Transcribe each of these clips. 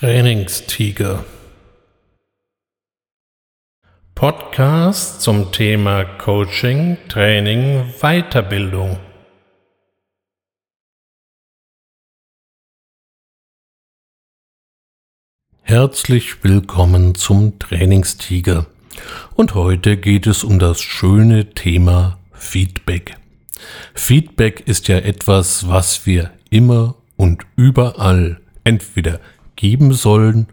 Trainingstiger. Podcast zum Thema Coaching, Training, Weiterbildung. Herzlich willkommen zum Trainingstiger. Und heute geht es um das schöne Thema Feedback. Feedback ist ja etwas, was wir immer und überall entweder geben sollen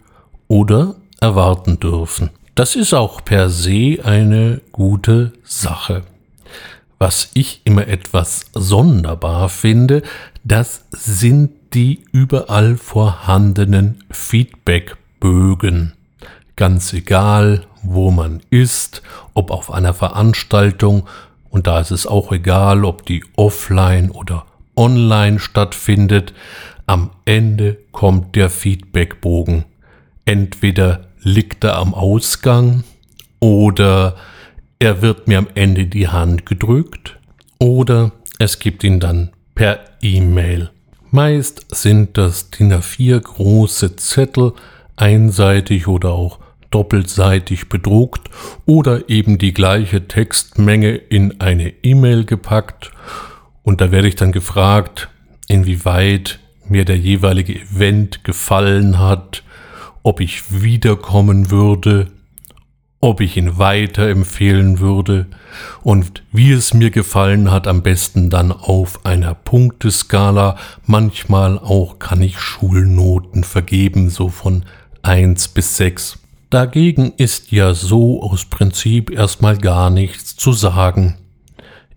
oder erwarten dürfen. Das ist auch per se eine gute Sache. Was ich immer etwas sonderbar finde, das sind die überall vorhandenen Feedbackbögen. Ganz egal, wo man ist, ob auf einer Veranstaltung, und da ist es auch egal, ob die offline oder online stattfindet, am Ende kommt der Feedbackbogen. Entweder liegt er am Ausgang oder er wird mir am Ende die Hand gedrückt oder es gibt ihn dann per E-Mail. Meist sind das DIN A4 große Zettel, einseitig oder auch doppelseitig bedruckt oder eben die gleiche Textmenge in eine E-Mail gepackt und da werde ich dann gefragt, inwieweit mir der jeweilige Event gefallen hat, ob ich wiederkommen würde, ob ich ihn weiterempfehlen würde und wie es mir gefallen hat, am besten dann auf einer Punkteskala. Manchmal auch kann ich Schulnoten vergeben, so von 1 bis 6. Dagegen ist ja so aus Prinzip erstmal gar nichts zu sagen.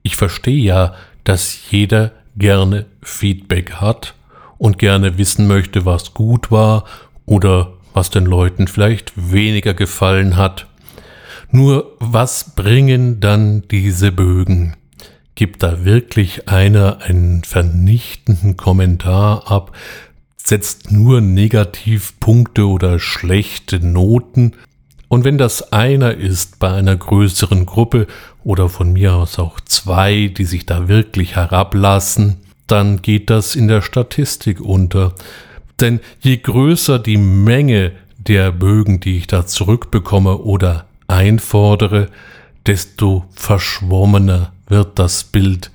Ich verstehe ja, dass jeder gerne Feedback hat und gerne wissen möchte, was gut war oder was den Leuten vielleicht weniger gefallen hat. Nur was bringen dann diese Bögen? Gibt da wirklich einer einen vernichtenden Kommentar ab, setzt nur Negativpunkte oder schlechte Noten? Und wenn das einer ist bei einer größeren Gruppe oder von mir aus auch zwei, die sich da wirklich herablassen, dann geht das in der Statistik unter. Denn je größer die Menge der Bögen, die ich da zurückbekomme oder einfordere, desto verschwommener wird das Bild.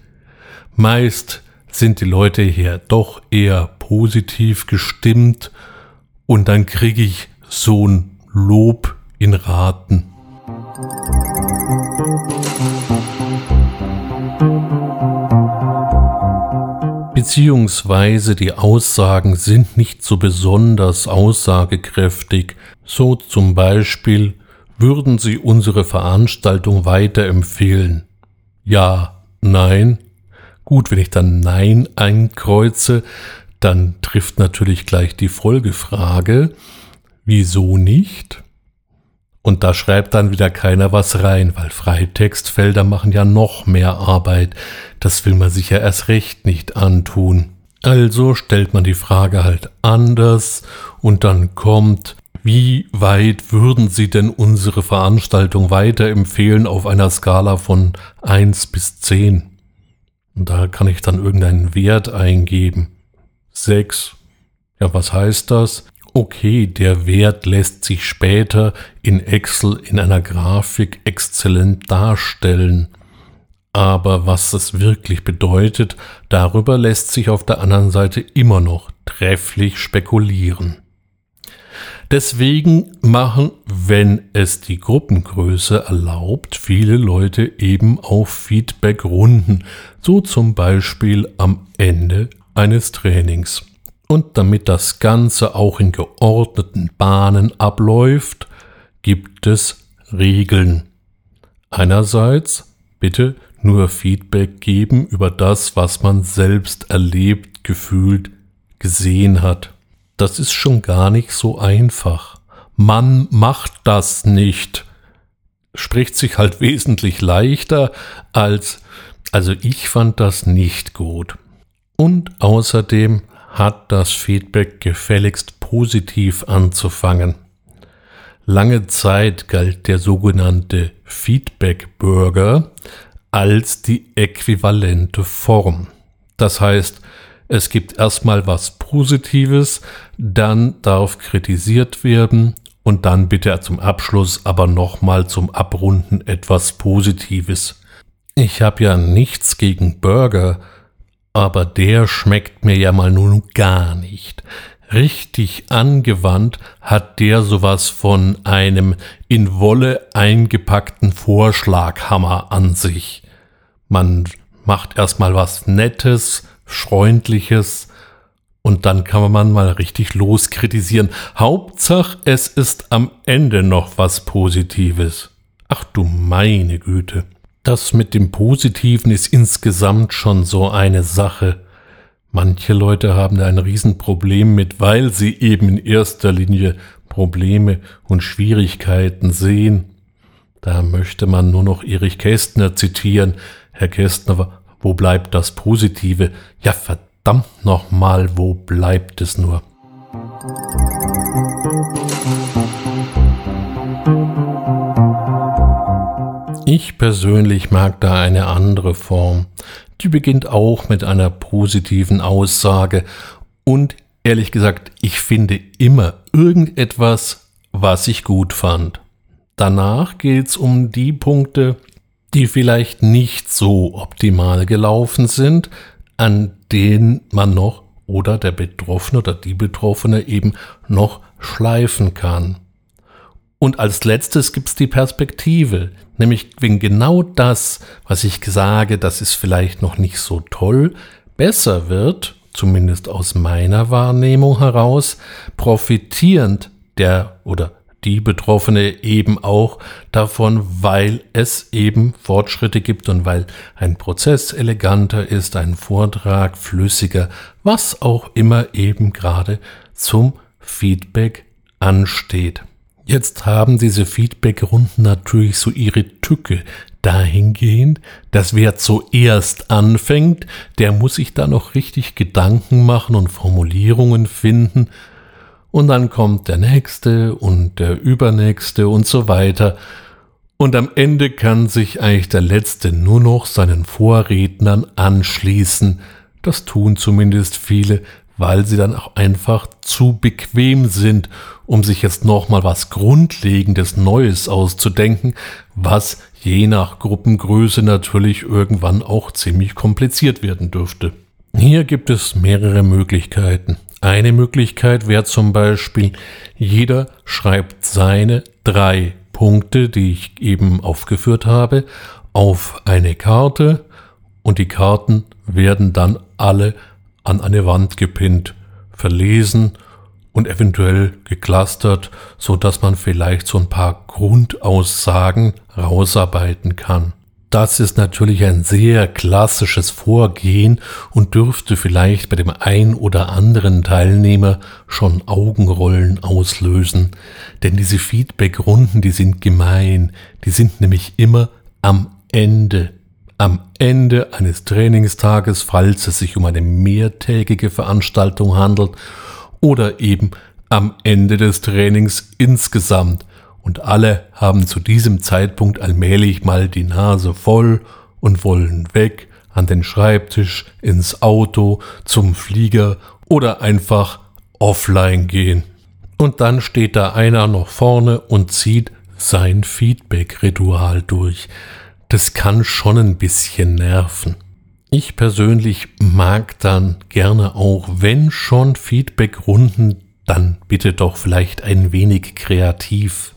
Meist sind die Leute hier doch eher positiv gestimmt und dann kriege ich so ein Lob in Raten. Beziehungsweise die Aussagen sind nicht so besonders aussagekräftig. So zum Beispiel würden Sie unsere Veranstaltung weiterempfehlen? Ja, nein. Gut, wenn ich dann Nein einkreuze, dann trifft natürlich gleich die Folgefrage, wieso nicht? Und da schreibt dann wieder keiner was rein, weil Freitextfelder machen ja noch mehr Arbeit. Das will man sich ja erst recht nicht antun. Also stellt man die Frage halt anders und dann kommt, wie weit würden Sie denn unsere Veranstaltung weiterempfehlen auf einer Skala von 1 bis 10? Und da kann ich dann irgendeinen Wert eingeben. 6. Ja, was heißt das? Okay, der Wert lässt sich später in Excel in einer Grafik exzellent darstellen. Aber was das wirklich bedeutet, darüber lässt sich auf der anderen Seite immer noch trefflich spekulieren. Deswegen machen, wenn es die Gruppengröße erlaubt, viele Leute eben auch Feedback-Runden, so zum Beispiel am Ende eines Trainings. Und damit das Ganze auch in geordneten Bahnen abläuft, gibt es Regeln. Einerseits bitte nur Feedback geben über das, was man selbst erlebt, gefühlt, gesehen hat. Das ist schon gar nicht so einfach. Man macht das nicht. Spricht sich halt wesentlich leichter als, also ich fand das nicht gut. Und außerdem hat das Feedback gefälligst positiv anzufangen. Lange Zeit galt der sogenannte Feedback-Bürger als die äquivalente Form. Das heißt, Es gibt erstmal was Positives, dann darf kritisiert werden und dann bitte zum Abschluss aber nochmal zum Abrunden etwas Positives. Ich habe ja nichts gegen Burger, aber der schmeckt mir ja mal nun gar nicht. Richtig angewandt hat der sowas von einem in Wolle eingepackten Vorschlaghammer an sich. Man macht erstmal was Nettes, Freundliches und dann kann man mal richtig loskritisieren. Hauptsache, es ist am Ende noch was Positives. Ach du meine Güte. Das mit dem Positiven ist insgesamt schon so eine Sache. Manche Leute haben da ein Riesenproblem mit, weil sie eben in erster Linie Probleme und Schwierigkeiten sehen. Da möchte man nur noch Erich Kästner zitieren. Herr Kästner, wo bleibt das Positive? Ja, verdammt nochmal, wo bleibt es nur? Ich persönlich mag da eine andere Form. Die beginnt auch mit einer positiven Aussage und ehrlich gesagt, ich finde immer irgendetwas, was ich gut fand. Danach geht's um die Punkte, die vielleicht nicht so optimal gelaufen sind, an denen man noch oder der Betroffene oder die Betroffene eben noch schleifen kann. Und als letztes gibt's die Perspektive, nämlich wenn genau das, was ich sage, das ist vielleicht noch nicht so toll, besser wird, zumindest aus meiner Wahrnehmung heraus, profitierend der oder die Betroffene eben auch davon, weil es eben Fortschritte gibt und weil ein Prozess eleganter ist, ein Vortrag flüssiger, was auch immer eben gerade zum Feedback ansteht. Jetzt haben diese Feedback-Runden natürlich so ihre Tücke dahingehend, dass wer zuerst anfängt, der muss sich da noch richtig Gedanken machen und Formulierungen finden, und dann kommt der nächste und der übernächste und so weiter. Und am Ende kann sich eigentlich der letzte nur noch seinen Vorrednern anschließen. Das tun zumindest viele, weil sie dann auch einfach zu bequem sind, um sich jetzt nochmal was Grundlegendes Neues auszudenken, was je nach Gruppengröße natürlich irgendwann auch ziemlich kompliziert werden dürfte. Hier gibt es mehrere Möglichkeiten. Eine Möglichkeit wäre zum Beispiel, jeder schreibt seine drei Punkte, die ich eben aufgeführt habe, auf eine Karte und die Karten werden dann alle an eine Wand gepinnt, verlesen und eventuell geclustert, so dass man vielleicht so ein paar Grundaussagen rausarbeiten kann. Das ist natürlich ein sehr klassisches Vorgehen und dürfte vielleicht bei dem ein oder anderen Teilnehmer schon Augenrollen auslösen. Denn diese Feedback-Runden, die sind gemein. Die sind nämlich immer am Ende. Am Ende eines Trainingstages, falls es sich um eine mehrtägige Veranstaltung handelt, oder eben am Ende des Trainings insgesamt und alle haben zu diesem Zeitpunkt allmählich mal die Nase voll und wollen weg an den Schreibtisch, ins Auto, zum Flieger oder einfach offline gehen. Und dann steht da einer noch vorne und zieht sein Feedback-Ritual durch. Das kann schon ein bisschen nerven. Ich persönlich mag dann gerne auch, wenn schon Feedback-Runden dann bitte doch vielleicht ein wenig kreativ.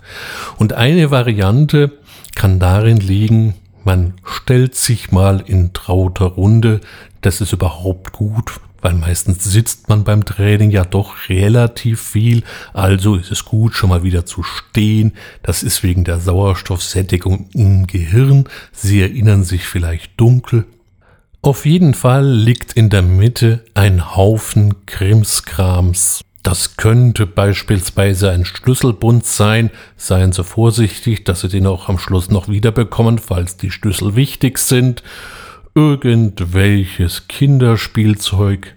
Und eine Variante kann darin liegen, man stellt sich mal in trauter Runde, das ist überhaupt gut, weil meistens sitzt man beim Training ja doch relativ viel, also ist es gut, schon mal wieder zu stehen. Das ist wegen der Sauerstoffsättigung im Gehirn. Sie erinnern sich vielleicht dunkel. Auf jeden Fall liegt in der Mitte ein Haufen Krimskrams. Das könnte beispielsweise ein Schlüsselbund sein. Seien Sie vorsichtig, dass Sie den auch am Schluss noch wiederbekommen, falls die Schlüssel wichtig sind. Irgendwelches Kinderspielzeug.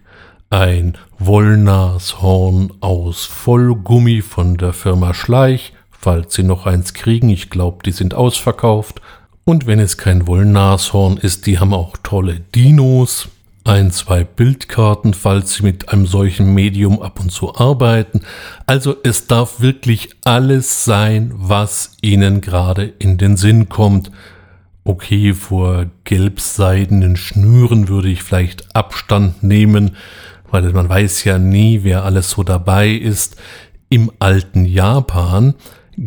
Ein Wollnashorn aus Vollgummi von der Firma Schleich, falls Sie noch eins kriegen. Ich glaube, die sind ausverkauft. Und wenn es kein Wollnashorn ist, die haben auch tolle Dinos ein, zwei Bildkarten, falls Sie mit einem solchen Medium ab und zu arbeiten. Also es darf wirklich alles sein, was Ihnen gerade in den Sinn kommt. Okay, vor gelbseidenen Schnüren würde ich vielleicht Abstand nehmen, weil man weiß ja nie, wer alles so dabei ist. Im alten Japan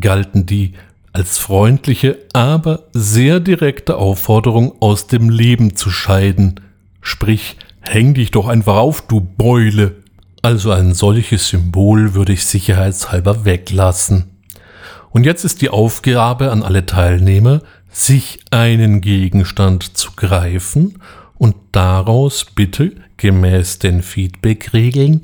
galten die als freundliche, aber sehr direkte Aufforderung aus dem Leben zu scheiden. Sprich, häng dich doch einfach auf, du Beule. Also ein solches Symbol würde ich sicherheitshalber weglassen. Und jetzt ist die Aufgabe an alle Teilnehmer, sich einen Gegenstand zu greifen und daraus bitte gemäß den Feedback-Regeln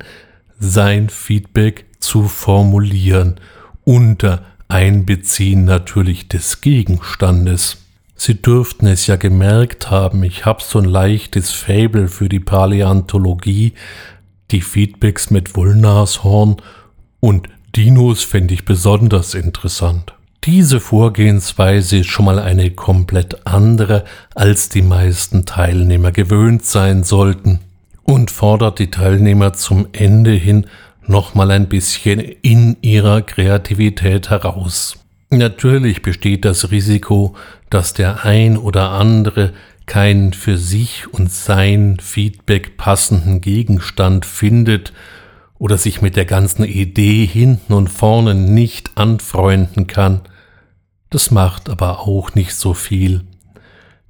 sein Feedback zu formulieren unter Einbeziehen natürlich des Gegenstandes. Sie dürften es ja gemerkt haben, ich habe so ein leichtes Fable für die Paläontologie, die Feedbacks mit Wollnashorn und Dinos fände ich besonders interessant. Diese Vorgehensweise ist schon mal eine komplett andere, als die meisten Teilnehmer gewöhnt sein sollten und fordert die Teilnehmer zum Ende hin nochmal ein bisschen in ihrer Kreativität heraus. Natürlich besteht das Risiko, dass der ein oder andere keinen für sich und sein Feedback passenden Gegenstand findet oder sich mit der ganzen Idee hinten und vorne nicht anfreunden kann. Das macht aber auch nicht so viel.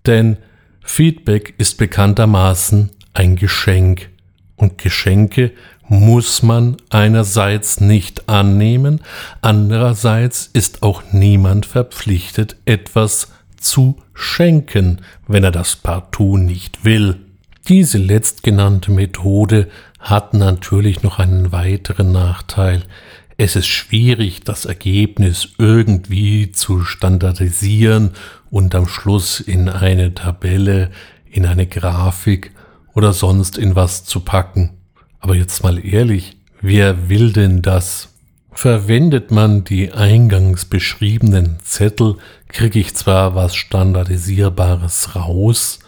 Denn Feedback ist bekanntermaßen ein Geschenk und Geschenke muss man einerseits nicht annehmen, andererseits ist auch niemand verpflichtet, etwas zu schenken, wenn er das partout nicht will. Diese letztgenannte Methode hat natürlich noch einen weiteren Nachteil. Es ist schwierig, das Ergebnis irgendwie zu standardisieren und am Schluss in eine Tabelle, in eine Grafik oder sonst in was zu packen. Aber jetzt mal ehrlich, wer will denn das? Verwendet man die eingangs beschriebenen Zettel, kriege ich zwar was Standardisierbares raus,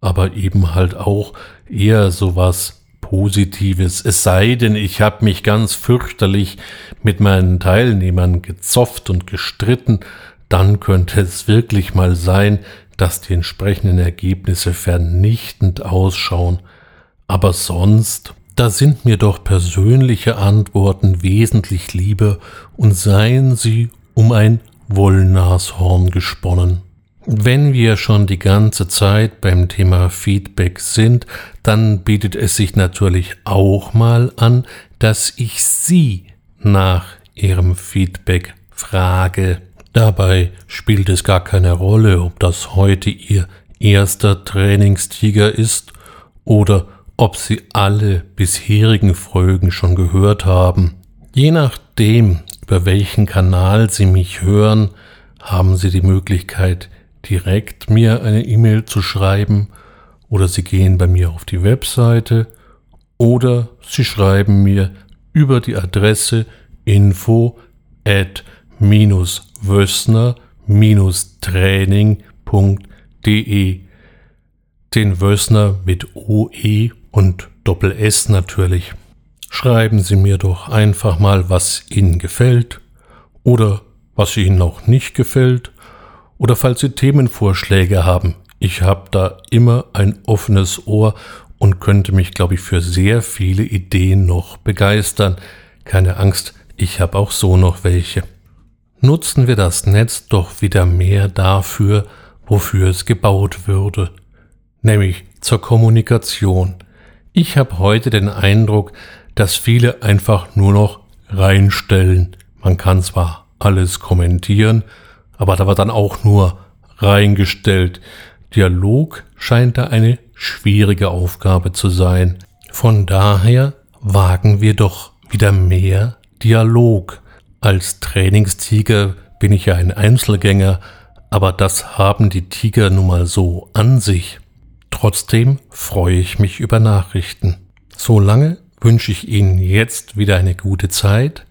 aber eben halt auch eher sowas Positives. Es sei denn, ich habe mich ganz fürchterlich mit meinen Teilnehmern gezofft und gestritten, dann könnte es wirklich mal sein, dass die entsprechenden Ergebnisse vernichtend ausschauen. Aber sonst da sind mir doch persönliche Antworten wesentlich lieber und seien sie um ein Wollnashorn gesponnen. Wenn wir schon die ganze Zeit beim Thema Feedback sind, dann bietet es sich natürlich auch mal an, dass ich Sie nach Ihrem Feedback frage. Dabei spielt es gar keine Rolle, ob das heute Ihr erster Trainingstiger ist oder ob Sie alle bisherigen Folgen schon gehört haben. Je nachdem, über welchen Kanal Sie mich hören, haben Sie die Möglichkeit, direkt mir eine E-Mail zu schreiben oder Sie gehen bei mir auf die Webseite oder Sie schreiben mir über die Adresse info at wössner-training.de den Wössner mit OE und Doppel S natürlich. Schreiben Sie mir doch einfach mal, was Ihnen gefällt oder was Ihnen auch nicht gefällt oder falls Sie Themenvorschläge haben. Ich habe da immer ein offenes Ohr und könnte mich, glaube ich, für sehr viele Ideen noch begeistern. Keine Angst, ich habe auch so noch welche. Nutzen wir das Netz doch wieder mehr dafür, wofür es gebaut würde, nämlich zur Kommunikation. Ich habe heute den Eindruck, dass viele einfach nur noch reinstellen. Man kann zwar alles kommentieren, aber da wird dann auch nur reingestellt. Dialog scheint da eine schwierige Aufgabe zu sein. Von daher wagen wir doch wieder mehr Dialog. Als Trainingstiger bin ich ja ein Einzelgänger, aber das haben die Tiger nun mal so an sich. Trotzdem freue ich mich über Nachrichten. Solange wünsche ich Ihnen jetzt wieder eine gute Zeit.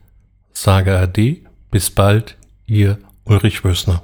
Sage Ade, bis bald, Ihr Ulrich Wössner.